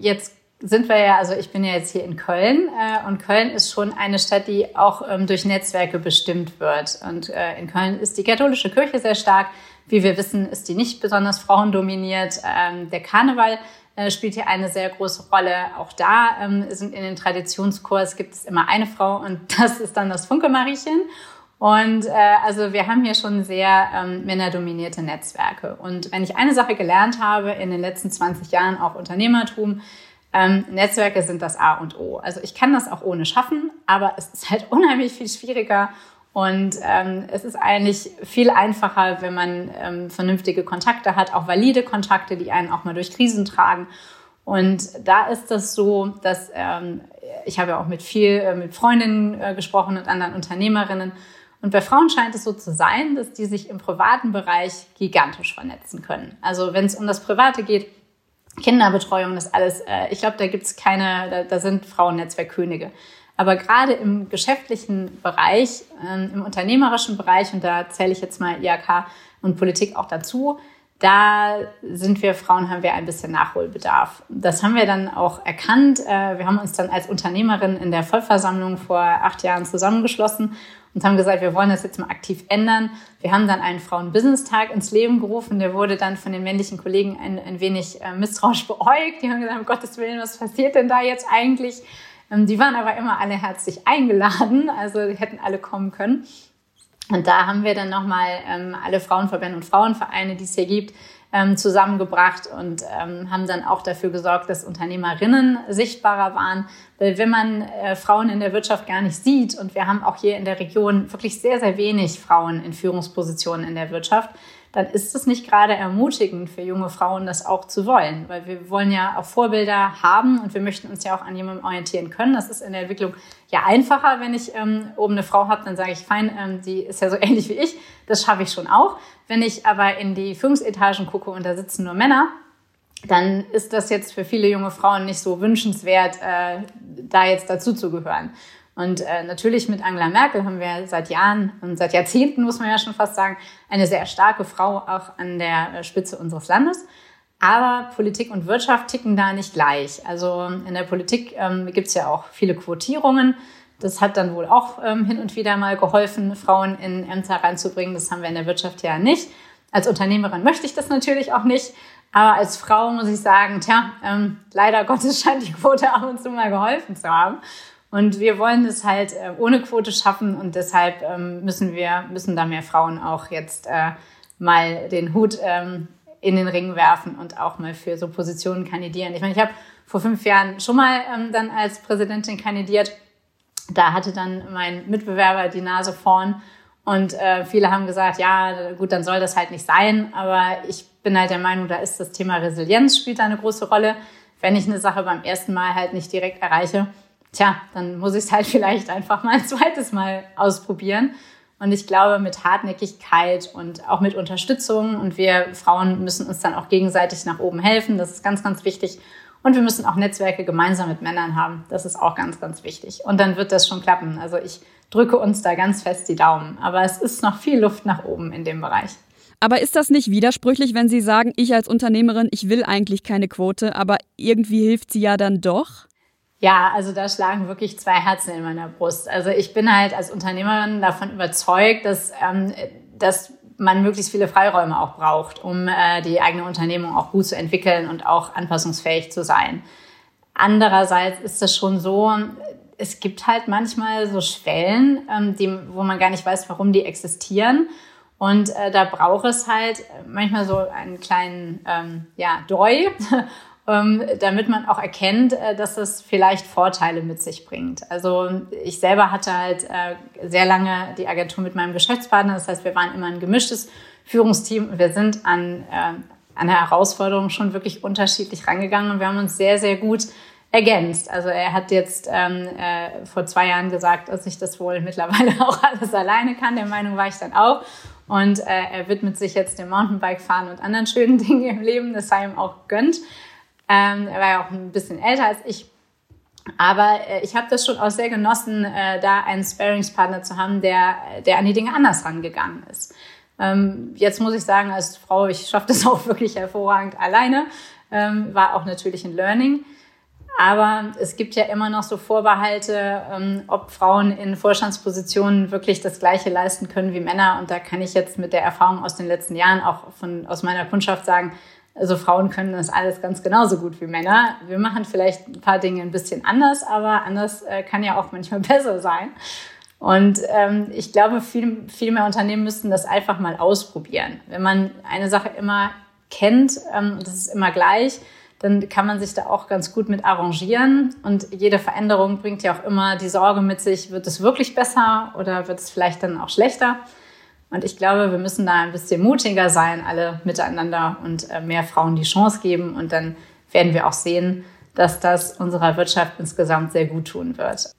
jetzt sind wir ja, also ich bin ja jetzt hier in Köln äh, und Köln ist schon eine Stadt, die auch ähm, durch Netzwerke bestimmt wird. Und äh, in Köln ist die katholische Kirche sehr stark. Wie wir wissen, ist die nicht besonders frauendominiert. Ähm, der Karneval äh, spielt hier eine sehr große Rolle. Auch da ähm, sind in den Traditionskurs gibt es immer eine Frau und [LAUGHS] das ist dann das Funke-Mariechen. Und äh, also wir haben hier schon sehr ähm, männerdominierte Netzwerke. Und wenn ich eine Sache gelernt habe in den letzten 20 Jahren, auch Unternehmertum, ähm, Netzwerke sind das A und O. Also ich kann das auch ohne schaffen, aber es ist halt [LAUGHS] unheimlich viel schwieriger und ähm, es ist eigentlich viel einfacher, wenn man ähm, vernünftige Kontakte hat, auch valide Kontakte, die einen auch mal durch Krisen tragen. Und da ist das so, dass ähm, ich habe ja auch mit viel äh, mit Freundinnen äh, gesprochen und anderen Unternehmerinnen. Und bei Frauen scheint es so zu sein, dass die sich im privaten Bereich gigantisch vernetzen können. Also wenn es um das Private geht, Kinderbetreuung, das alles, äh, ich glaube, da gibt's keine, da, da sind Frauennetzwerkkönige. Aber gerade im geschäftlichen Bereich, ähm, im unternehmerischen Bereich, und da zähle ich jetzt mal IAK und Politik auch dazu, da sind wir Frauen, haben wir ein bisschen Nachholbedarf. Das haben wir dann auch erkannt. Äh, wir haben uns dann als Unternehmerin in der Vollversammlung vor acht Jahren zusammengeschlossen und haben gesagt, wir wollen das jetzt mal aktiv ändern. Wir haben dann einen Frauen-Business-Tag ins Leben gerufen. Der wurde dann von den männlichen Kollegen ein, ein wenig äh, misstrauisch beäugt. Die haben gesagt, um Gottes Willen, was passiert denn da jetzt eigentlich? Ähm, die waren aber immer alle herzlich eingeladen, also hätten alle kommen können. Und da haben wir dann nochmal ähm, alle Frauenverbände und Frauenvereine, die es hier gibt, ähm, zusammengebracht und ähm, haben dann auch dafür gesorgt, dass Unternehmerinnen sichtbarer waren. Weil wenn man äh, Frauen in der Wirtschaft gar nicht sieht und wir haben auch hier in der Region wirklich sehr, sehr wenig Frauen in Führungspositionen in der Wirtschaft, dann ist es nicht gerade ermutigend für junge Frauen, das auch zu wollen. Weil wir wollen ja auch Vorbilder haben und wir möchten uns ja auch an jemandem orientieren können. Das ist in der Entwicklung ja einfacher, wenn ich ähm, oben eine Frau habe, dann sage ich, fein, ähm, die ist ja so [LAUGHS] ähnlich wie ich, das schaffe ich schon auch. Wenn ich aber in die Führungsetagen gucke und da sitzen nur Männer, dann ist das jetzt für viele junge Frauen nicht so wünschenswert, äh, da jetzt dazu zu gehören. Und äh, natürlich mit Angela Merkel haben wir seit Jahren und seit Jahrzehnten, muss man ja schon fast sagen, eine sehr starke Frau auch an der äh, Spitze unseres Landes. Aber Politik und Wirtschaft ticken da nicht gleich. Also in der Politik ähm, gibt es ja auch viele Quotierungen. Das hat dann wohl auch ähm, hin und wieder mal geholfen, Frauen in Ämter reinzubringen. Das haben wir in der Wirtschaft ja nicht. Als Unternehmerin möchte ich das natürlich auch nicht. Aber als Frau muss ich sagen, tja, ähm, leider Gottes [LAUGHS] scheint die Quote ab und zu mal geholfen zu haben. Und wir wollen es halt äh, ohne Quote schaffen und deshalb ähm, müssen wir, müssen da mehr Frauen auch jetzt äh, mal den Hut ähm, in den Ring werfen und auch mal für so Positionen kandidieren. Ich meine, ich habe vor fünf Jahren schon mal ähm, dann als Präsidentin kandidiert. Da hatte dann mein Mitbewerber die Nase vorn und äh, viele haben gesagt, ja, gut, dann soll das halt nicht sein. Aber ich bin halt der Meinung, da ist das Thema Resilienz spielt eine große Rolle. Wenn ich eine Sache beim ersten Mal halt nicht direkt erreiche, tja, dann muss ich es halt [LAUGHS] vielleicht einfach mal ein zweites Mal ausprobieren. Und ich glaube, mit Hartnäckigkeit und auch mit Unterstützung und wir Frauen müssen uns dann auch gegenseitig nach oben helfen. Das ist ganz, ganz wichtig. Und wir müssen auch Netzwerke gemeinsam mit Männern haben. Das ist auch ganz, ganz wichtig. Und dann wird das schon klappen. Also ich drücke uns da ganz fest die Daumen. Aber es ist noch viel Luft nach oben in dem Bereich. Aber ist das nicht widersprüchlich, wenn Sie sagen, ich als Unternehmerin, ich will eigentlich keine Quote, aber irgendwie hilft sie ja dann doch? Ja, also da schlagen wirklich zwei Herzen in meiner Brust. Also ich bin halt als Unternehmerin davon überzeugt, dass, ähm, dass man möglichst viele Freiräume auch braucht, um äh, die eigene Unternehmung auch gut zu entwickeln und auch anpassungsfähig zu sein. Andererseits ist das schon so, es gibt halt manchmal so Schwellen, ähm, die, wo man gar nicht weiß, warum die existieren. Und äh, da braucht es halt manchmal so einen kleinen ähm, ja, Doi, damit man auch erkennt, äh, dass es vielleicht Vorteile mit sich bringt. Also ich selber hatte halt äh, sehr lange die Agentur mit meinem Geschäftspartner. Das heißt, wir waren immer ein gemischtes Führungsteam wir sind an, äh, an der Herausforderung schon wirklich unterschiedlich rangegangen und wir haben uns sehr, sehr gut ergänzt. Also er hat jetzt ähm, äh, vor zwei Jahren gesagt, dass ich das wohl mittlerweile [LAUGHS] auch alles alleine kann. Der Meinung war ich dann auch. Und äh, er widmet sich jetzt dem Mountainbike-Fahren und anderen schönen [LAUGHS] Dingen im Leben. Das sei ihm auch gönnt. Ähm, er war ja auch ein bisschen älter als ich. Aber äh, ich habe das schon auch sehr genossen, äh, da einen Sparingspartner zu haben, der, der an die Dinge anders rangegangen ist. Ähm, jetzt muss ich sagen, als Frau, ich schaffe das [LAUGHS] auch wirklich hervorragend alleine. Ähm, war auch natürlich ein Learning. Aber es gibt ja immer noch so Vorbehalte, ähm, ob Frauen in Vorstandspositionen wirklich das Gleiche leisten können wie Männer. Und da kann ich jetzt mit der Erfahrung aus den letzten Jahren auch von, aus meiner Kundschaft sagen, also Frauen können das alles ganz genauso gut wie Männer. Wir machen vielleicht ein paar Dinge ein bisschen anders, aber anders äh, kann ja auch manchmal [LAUGHS] besser sein. Und ähm, ich glaube, viel, viel mehr Unternehmen müssten das einfach mal ausprobieren. Wenn man eine Sache immer kennt, ähm, das ist immer gleich, dann kann man sich da auch ganz gut mit arrangieren. Und jede Veränderung bringt ja auch immer die Sorge mit sich, wird es wirklich besser oder wird es vielleicht dann auch schlechter? Und ich glaube, wir müssen da ein bisschen mutiger sein, alle miteinander und äh, mehr Frauen die Chance geben. Und dann werden wir auch sehen, dass das unserer Wirtschaft insgesamt sehr gut tun wird.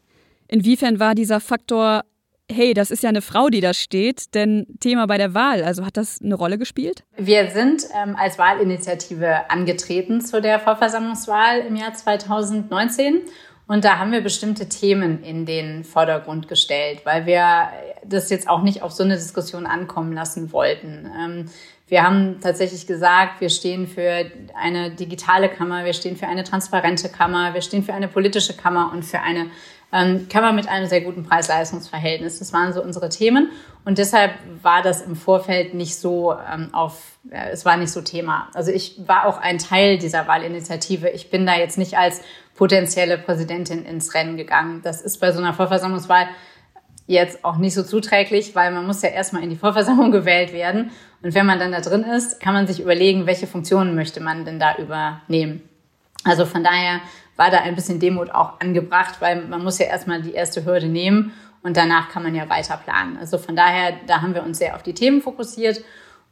Inwiefern war dieser Faktor hey, das ist ja eine Frau, die da steht, denn Thema bei der Wahl, also hat das eine Rolle gespielt? Wir sind ähm, als Wahlinitiative angetreten zu der Vollversammlungswahl im Jahr 2019 und da haben wir bestimmte Themen in den Vordergrund gestellt, weil wir das jetzt auch nicht auf so eine Diskussion ankommen lassen wollten. Ähm, wir haben tatsächlich gesagt, wir stehen für eine digitale Kammer, wir stehen für eine transparente Kammer, wir stehen für eine politische Kammer und für eine ähm, Kammer mit einem sehr guten Preis-Leistungs-Verhältnis. Das waren so unsere Themen. Und deshalb war das im Vorfeld nicht so ähm, auf, äh, es war nicht so Thema. Also ich war auch ein Teil dieser Wahlinitiative. Ich bin da jetzt nicht als potenzielle Präsidentin ins Rennen gegangen. Das ist bei so einer Vollversammlungswahl jetzt auch nicht so zuträglich, weil man muss ja erstmal in die Vollversammlung [LAUGHS] gewählt werden. Und wenn man dann da drin ist, kann man sich überlegen, welche Funktionen möchte man denn da übernehmen. Also von daher war da ein bisschen Demut auch angebracht, weil man muss ja erstmal die erste Hürde nehmen und danach kann man ja weiter planen. Also von daher, da haben wir uns sehr auf die Themen fokussiert.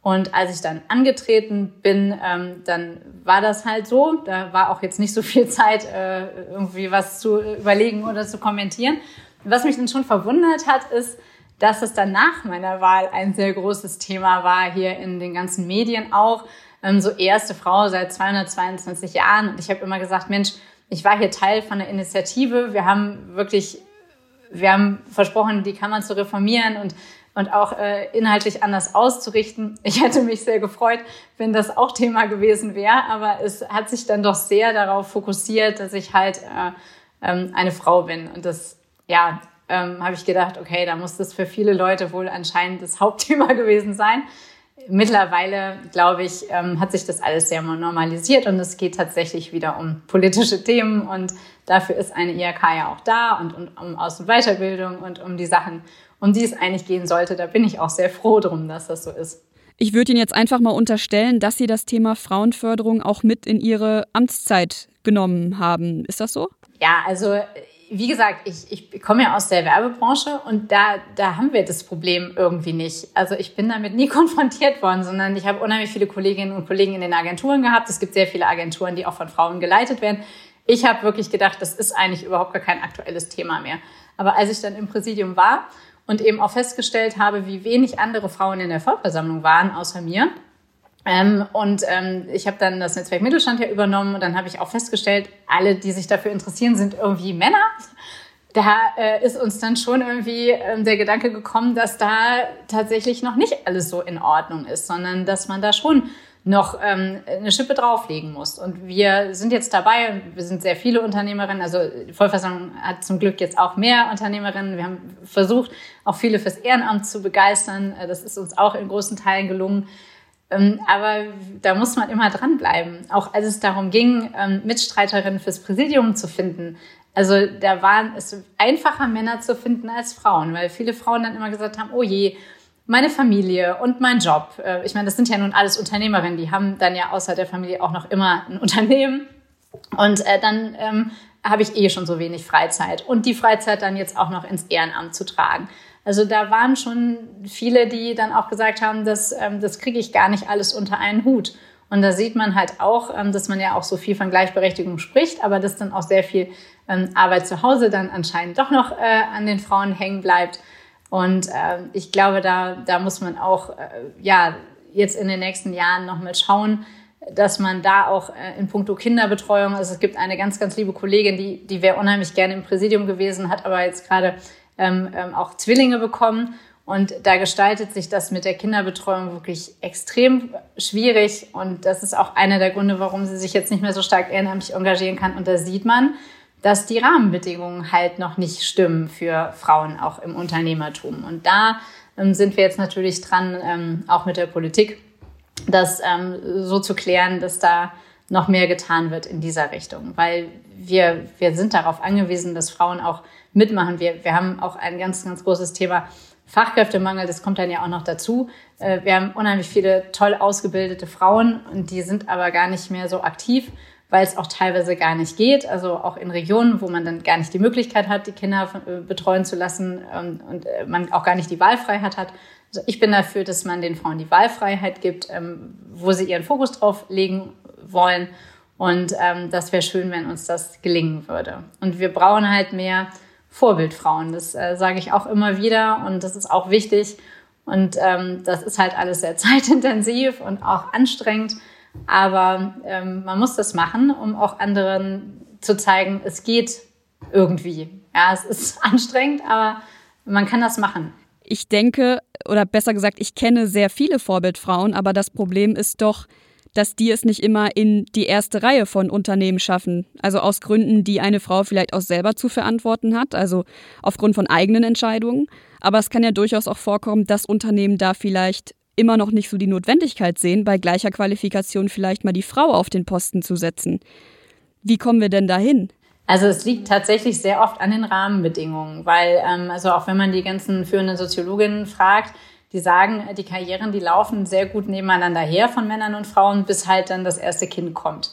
Und als ich dann angetreten bin, ähm, dann war das halt so. Da war auch jetzt nicht so viel Zeit, äh, irgendwie was zu überlegen oder zu kommentieren. Was mich dann schon verwundert hat, ist, dass es dann nach meiner Wahl ein sehr großes Thema war, hier in den ganzen Medien auch. Ähm, so erste Frau seit 222 Jahren. Und ich habe immer gesagt, Mensch, ich war hier Teil von der Initiative. Wir haben wirklich, wir haben versprochen, die Kammern zu reformieren und und auch äh, inhaltlich anders auszurichten. Ich hätte mich sehr gefreut, wenn das auch Thema gewesen wäre, aber es hat sich dann doch sehr darauf fokussiert, dass ich halt äh, ähm, eine Frau bin. Und das ja, ähm, habe ich gedacht, okay, da muss das für viele Leute wohl anscheinend das [LAUGHS] Hauptthema gewesen sein. Mittlerweile, glaube ich, ähm, hat sich das alles sehr normalisiert und es geht tatsächlich wieder um politische Themen und dafür ist eine IHK ja auch da und, und um Aus- und Weiterbildung und um die Sachen, um die es eigentlich gehen sollte. Da bin ich auch sehr froh drum, dass das so ist. Ich würde Ihnen jetzt einfach mal unterstellen, dass Sie das Thema Frauenförderung auch mit in Ihre Amtszeit genommen haben. Ist das so? Ja, also wie gesagt, ich, ich komme ja aus der Werbebranche und da, da haben wir das Problem irgendwie nicht. Also ich bin damit nie [LAUGHS] konfrontiert worden, sondern ich habe unheimlich viele Kolleginnen und Kollegen in den Agenturen gehabt. Es gibt sehr viele Agenturen, die auch von Frauen geleitet werden. Ich habe wirklich gedacht, das ist eigentlich überhaupt gar kein aktuelles Thema mehr. Aber als ich dann im Präsidium war und eben auch festgestellt habe, wie wenig andere Frauen in der Vollversammlung waren, außer mir, ähm, und ähm, ich habe dann das Netzwerk Mittelstand ja übernommen und dann habe ich auch festgestellt, alle, die sich dafür interessieren, sind irgendwie Männer. Da äh, ist uns dann schon irgendwie ähm, der Gedanke gekommen, dass da tatsächlich noch nicht alles so in Ordnung ist, sondern dass man da schon noch ähm, eine Schippe drauflegen muss. Und wir sind jetzt dabei, wir sind sehr viele Unternehmerinnen, also die Vollversammlung hat zum Glück jetzt auch mehr Unternehmerinnen. Wir haben versucht, auch viele fürs Ehrenamt zu begeistern. Äh, das ist uns auch in großen Teilen gelungen. Ähm, aber da muss man immer dranbleiben. Auch als es darum ging, ähm, Mitstreiterinnen fürs Präsidium zu finden. Also da waren es einfacher Männer zu finden als Frauen, weil viele Frauen dann immer gesagt haben, oh je, meine Familie und mein Job. Äh, ich meine, das sind ja nun alles Unternehmerinnen, die haben dann ja außer der Familie auch noch immer ein Unternehmen. Und äh, dann ähm, habe ich eh schon so wenig Freizeit und die Freizeit dann jetzt auch noch ins Ehrenamt zu tragen. Also da waren schon viele, die dann auch gesagt haben, dass, ähm, das kriege ich gar nicht alles unter einen Hut. Und da sieht man halt auch, ähm, dass man ja auch so viel von Gleichberechtigung spricht, aber dass dann auch sehr viel ähm, Arbeit zu Hause dann anscheinend doch noch äh, an den Frauen hängen bleibt. Und äh, ich glaube, da, da muss man auch äh, ja jetzt in den nächsten Jahren noch mal schauen, dass man da auch äh, in puncto Kinderbetreuung, also es gibt eine ganz, ganz liebe Kollegin, die, die wäre unheimlich gerne im Präsidium gewesen, hat aber jetzt gerade ähm, ähm, auch Zwillinge bekommen. Und da gestaltet sich das mit der Kinderbetreuung wirklich extrem schwierig. Und das ist auch einer der Gründe, warum sie sich jetzt nicht mehr so stark ehrenamtlich engagieren kann. Und da sieht man, dass die Rahmenbedingungen halt noch nicht stimmen für Frauen auch im Unternehmertum. Und da ähm, sind wir jetzt natürlich dran, ähm, auch mit der Politik, das ähm, so zu klären, dass da noch mehr getan wird in dieser Richtung. Weil wir, wir sind darauf angewiesen, dass Frauen auch mitmachen. Wir, wir haben auch ein ganz, ganz großes Thema Fachkräftemangel, das kommt dann ja auch noch dazu. Äh, wir haben unheimlich viele toll ausgebildete Frauen und die sind aber gar nicht mehr so aktiv, weil es auch teilweise gar nicht geht. Also auch in Regionen, wo man dann gar nicht die Möglichkeit hat, die Kinder äh, betreuen zu lassen ähm, und äh, man auch gar nicht die Wahlfreiheit hat. Also ich bin dafür, dass man den Frauen die Wahlfreiheit gibt, ähm, wo sie ihren Fokus drauf legen wollen. Und ähm, das wäre schön, wenn uns das gelingen würde. Und wir brauchen halt mehr Vorbildfrauen. Das äh, sage ich auch immer wieder und das ist auch wichtig. Und das ist halt alles sehr [LAUGHS] zeitintensiv und auch anstrengend. Aber ähm, man muss das machen, um auch anderen zu zeigen, es geht irgendwie. Ja, es ist [LAUGHS] anstrengend, aber man kann das machen. Ich denke, oder besser gesagt, ich kenne sehr viele Vorbildfrauen, aber das Problem ist doch, dass die es nicht immer in die erste Reihe von Unternehmen schaffen. Also aus Gründen, die eine Frau vielleicht auch selber zu verantworten hat, also aufgrund von eigenen Entscheidungen. Aber es kann ja durchaus auch vorkommen, dass Unternehmen da vielleicht immer noch nicht so die Notwendigkeit sehen, bei gleicher Qualifikation vielleicht mal die Frau auf den Posten zu setzen. Wie kommen wir denn dahin? Also es liegt tatsächlich sehr oft an den Rahmenbedingungen, weil ähm, also auch wenn man die ganzen führenden Soziologinnen fragt, die sagen, die Karrieren, die laufen sehr gut nebeneinander her von Männern und Frauen, bis halt dann das erste Kind kommt.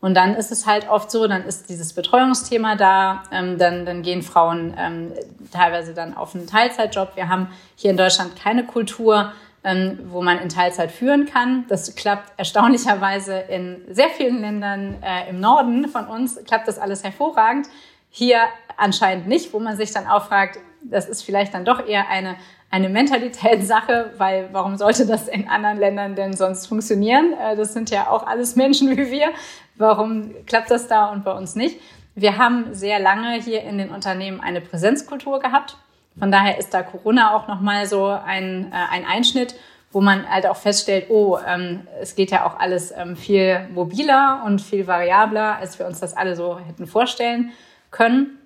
Und dann ist es halt oft so, dann ist dieses Betreuungsthema da, ähm, dann, dann gehen Frauen ähm, teilweise dann auf einen Teilzeitjob. Wir haben hier in Deutschland keine Kultur, ähm, wo man in Teilzeit führen kann. Das klappt erstaunlicherweise in sehr vielen Ländern äh, im Norden von uns, klappt das alles hervorragend. Hier anscheinend nicht, wo man sich dann auch fragt, das ist vielleicht dann doch eher eine, eine Mentalitätssache, weil warum sollte das in anderen Ländern denn sonst funktionieren? Äh, das sind ja auch alles Menschen wie wir. Warum klappt das da und bei uns nicht? Wir haben sehr lange hier in den Unternehmen eine Präsenzkultur gehabt. Von daher ist da Corona auch nochmal so ein, äh, ein Einschnitt, wo man halt auch feststellt, oh, ähm, es geht ja auch alles ähm, viel mobiler und viel variabler, als wir uns das alle so hätten vorstellen können.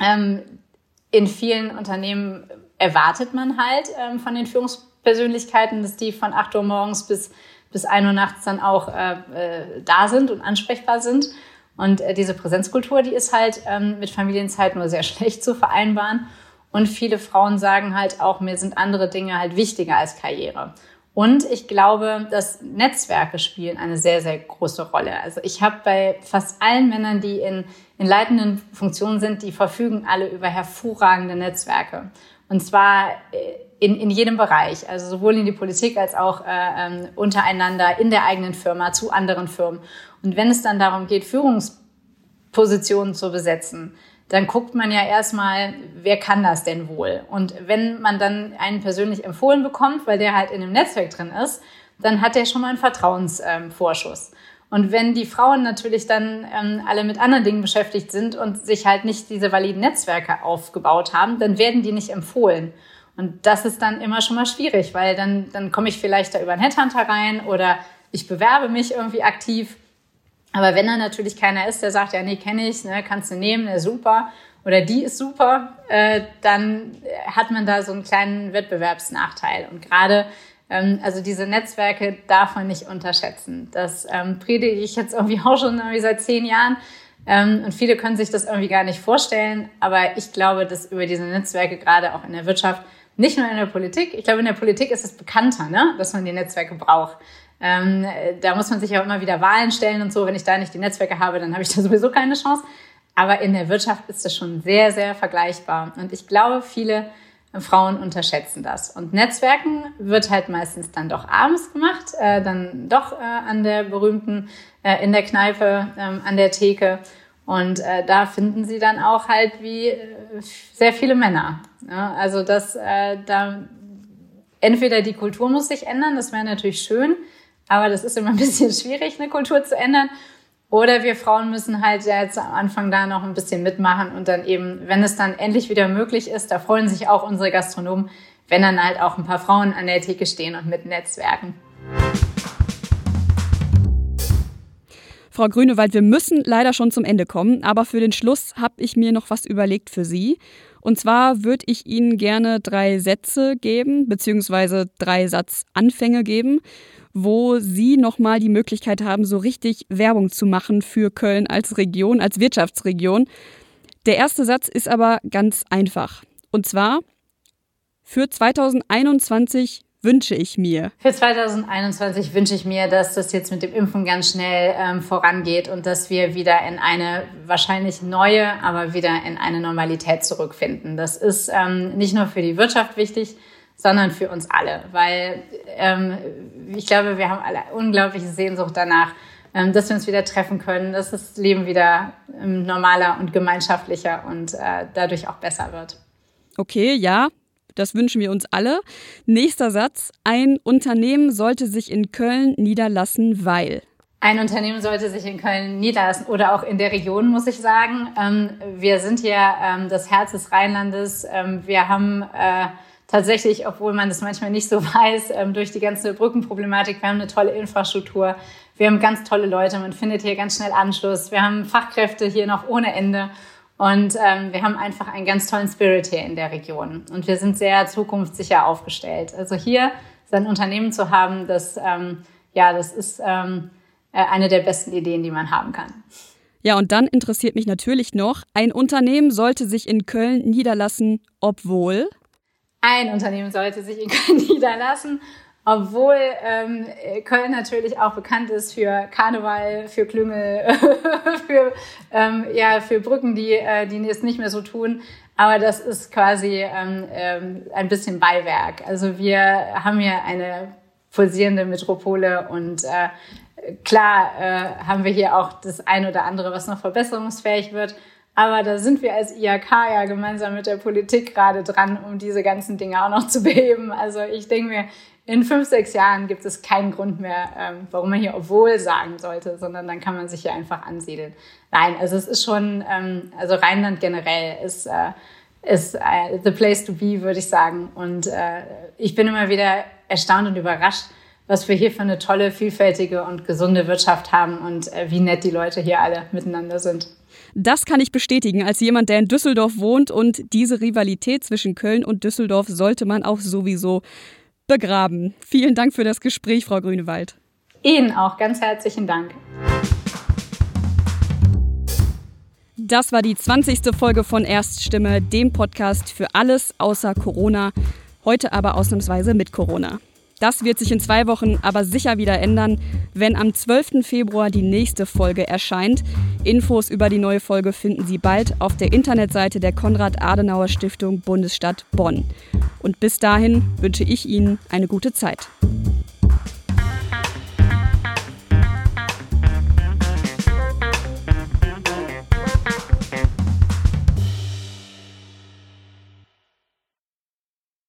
Ähm, in vielen Unternehmen erwartet man halt ähm, von den Führungspersönlichkeiten, dass die von 8 Uhr morgens bis, bis 1 Uhr nachts dann auch äh, äh, da sind und ansprechbar sind. Und äh, diese Präsenzkultur, die ist halt ähm, mit Familienzeit nur sehr [LAUGHS] schlecht zu vereinbaren. Und viele Frauen sagen halt auch, mir sind andere Dinge halt wichtiger als Karriere. Und ich glaube, dass Netzwerke spielen eine sehr, sehr große Rolle. Also ich habe bei fast allen Männern, die in, in leitenden Funktionen sind, die verfügen alle über hervorragende Netzwerke. Und zwar äh, in, in jedem Bereich, also sowohl in die Politik als auch äh, ähm, untereinander, in der eigenen Firma, zu anderen Firmen. Und wenn es dann darum geht, Führungspositionen zu besetzen, dann guckt man ja erstmal, wer kann das denn wohl? Und wenn man dann einen persönlich empfohlen bekommt, weil der halt in dem Netzwerk drin ist, dann hat der schon mal einen Vertrauensvorschuss. Ähm, und wenn die Frauen natürlich dann ähm, alle mit anderen Dingen beschäftigt sind und sich halt nicht diese validen Netzwerke aufgebaut haben, dann werden die nicht empfohlen. Und das ist dann immer schon mal schwierig, weil dann, dann komme ich vielleicht da über einen Headhunter rein oder ich bewerbe mich irgendwie aktiv aber wenn da natürlich keiner ist, der sagt, ja, nee, kenne ich, ne, kannst du nehmen, ne, super, oder die ist super, äh, dann hat man da so einen kleinen Wettbewerbsnachteil. Und gerade, ähm, also diese Netzwerke darf man nicht unterschätzen. Das ähm, predige ich jetzt irgendwie auch schon irgendwie seit zehn Jahren. Ähm, und viele können sich das irgendwie gar nicht vorstellen. Aber ich glaube, dass über diese Netzwerke gerade auch in der Wirtschaft, nicht nur in der Politik, ich glaube, in der Politik ist es bekannter, ne, dass man die Netzwerke braucht. Ähm, da muss man sich ja immer wieder Wahlen stellen und so. Wenn ich da nicht die Netzwerke habe, dann habe ich da sowieso keine Chance. Aber in der Wirtschaft ist das schon sehr, sehr vergleichbar. Und ich glaube, viele Frauen unterschätzen das. Und Netzwerken wird halt meistens dann doch abends gemacht, äh, dann doch äh, an der berühmten, äh, in der Kneipe, ähm, an der Theke. Und äh, da finden sie dann auch halt wie äh, sehr viele Männer. Ja, also das, äh, da entweder die Kultur muss sich ändern, das wäre natürlich schön, aber das ist immer ein bisschen [LAUGHS] schwierig, eine Kultur zu ändern. Oder wir Frauen müssen halt jetzt am Anfang da noch ein bisschen mitmachen und dann eben, wenn es dann endlich wieder möglich ist, da freuen sich auch unsere Gastronomen, wenn dann halt auch ein paar Frauen an der Theke stehen und mit Netzwerken. Frau Grünewald, wir müssen leider schon zum Ende kommen, aber für den Schluss habe ich mir noch was überlegt für Sie. Und zwar würde ich Ihnen gerne drei Sätze geben, beziehungsweise drei Satzanfänge geben wo Sie nochmal die Möglichkeit haben, so richtig Werbung zu machen für Köln als Region, als Wirtschaftsregion. Der erste Satz ist aber ganz einfach. Und zwar, für 2021 wünsche ich mir? Für 2021 wünsche ich mir, dass das jetzt mit dem Impfen ganz schnell ähm, vorangeht und dass wir wieder in eine wahrscheinlich neue, aber wieder in eine Normalität zurückfinden. Das ist ähm, nicht nur für die Wirtschaft wichtig, sondern für uns alle, weil ähm, ich glaube, wir haben alle unglaubliche Sehnsucht danach, ähm, dass wir uns wieder treffen können, dass das Leben wieder ähm, normaler und gemeinschaftlicher und äh, dadurch auch besser wird. Okay, ja, das wünschen wir uns alle. Nächster Satz. Ein Unternehmen sollte sich in Köln niederlassen, weil. Ein Unternehmen sollte sich in Köln niederlassen oder auch in der Region, muss ich sagen. Ähm, wir sind hier ähm, das Herz des Rheinlandes. Ähm, wir haben äh, tatsächlich, obwohl man das manchmal nicht so [LAUGHS] weiß, ähm, durch die ganze Brückenproblematik, wir haben eine tolle Infrastruktur, wir haben ganz tolle Leute, man findet hier ganz schnell Anschluss, wir haben Fachkräfte hier noch ohne Ende und ähm, wir haben einfach einen ganz tollen Spirit hier in der Region und wir sind sehr zukunftssicher aufgestellt. Also hier sein Unternehmen zu haben, das, ähm, ja, das ist äh, eine der besten Ideen, die man haben kann. Ja, und dann interessiert mich natürlich noch, ein Unternehmen sollte sich in Köln niederlassen, obwohl. Ein Unternehmen sollte sich in Köln niederlassen, obwohl ähm, Köln natürlich auch bekannt ist für Karneval, für Klüngel, [LAUGHS] für, ähm, ja, für Brücken, die, äh, die es nicht mehr so tun. Aber das ist quasi ähm, ähm, ein bisschen Beiwerk. Also wir haben hier eine pulsierende Metropole und äh, klar äh, haben wir hier auch das ein oder andere, was noch verbesserungsfähig wird. Aber da sind wir als IAK ja gemeinsam mit der Politik gerade dran, um diese ganzen Dinge auch noch [LAUGHS] zu beheben. Also ich denke mir, in fünf, sechs Jahren gibt es keinen Grund mehr, ähm, warum man hier obwohl sagen sollte, sondern dann kann man sich hier einfach ansiedeln. Nein, also es ist schon, ähm, also Rheinland generell ist, äh, ist äh, the place to be, würde ich sagen. Und äh, ich bin immer wieder erstaunt und überrascht, was wir hier für eine tolle, vielfältige und gesunde Wirtschaft haben und äh, wie nett die Leute hier alle miteinander sind. Das kann ich bestätigen als jemand, der in Düsseldorf wohnt und diese Rivalität zwischen Köln und Düsseldorf sollte man auch sowieso begraben. Vielen Dank für das Gespräch, Frau Grünewald. Ihnen auch ganz herzlichen Dank. Das war die 20. Folge von Erststimme, dem Podcast für alles außer Corona. Heute aber ausnahmsweise mit Corona. Das wird sich in zwei Wochen aber sicher wieder ändern, wenn am 12. Februar die nächste Folge erscheint. Infos über die neue Folge finden Sie bald auf der Internetseite der Konrad-Adenauer Stiftung Bundesstadt Bonn. Und bis dahin wünsche ich Ihnen eine gute Zeit.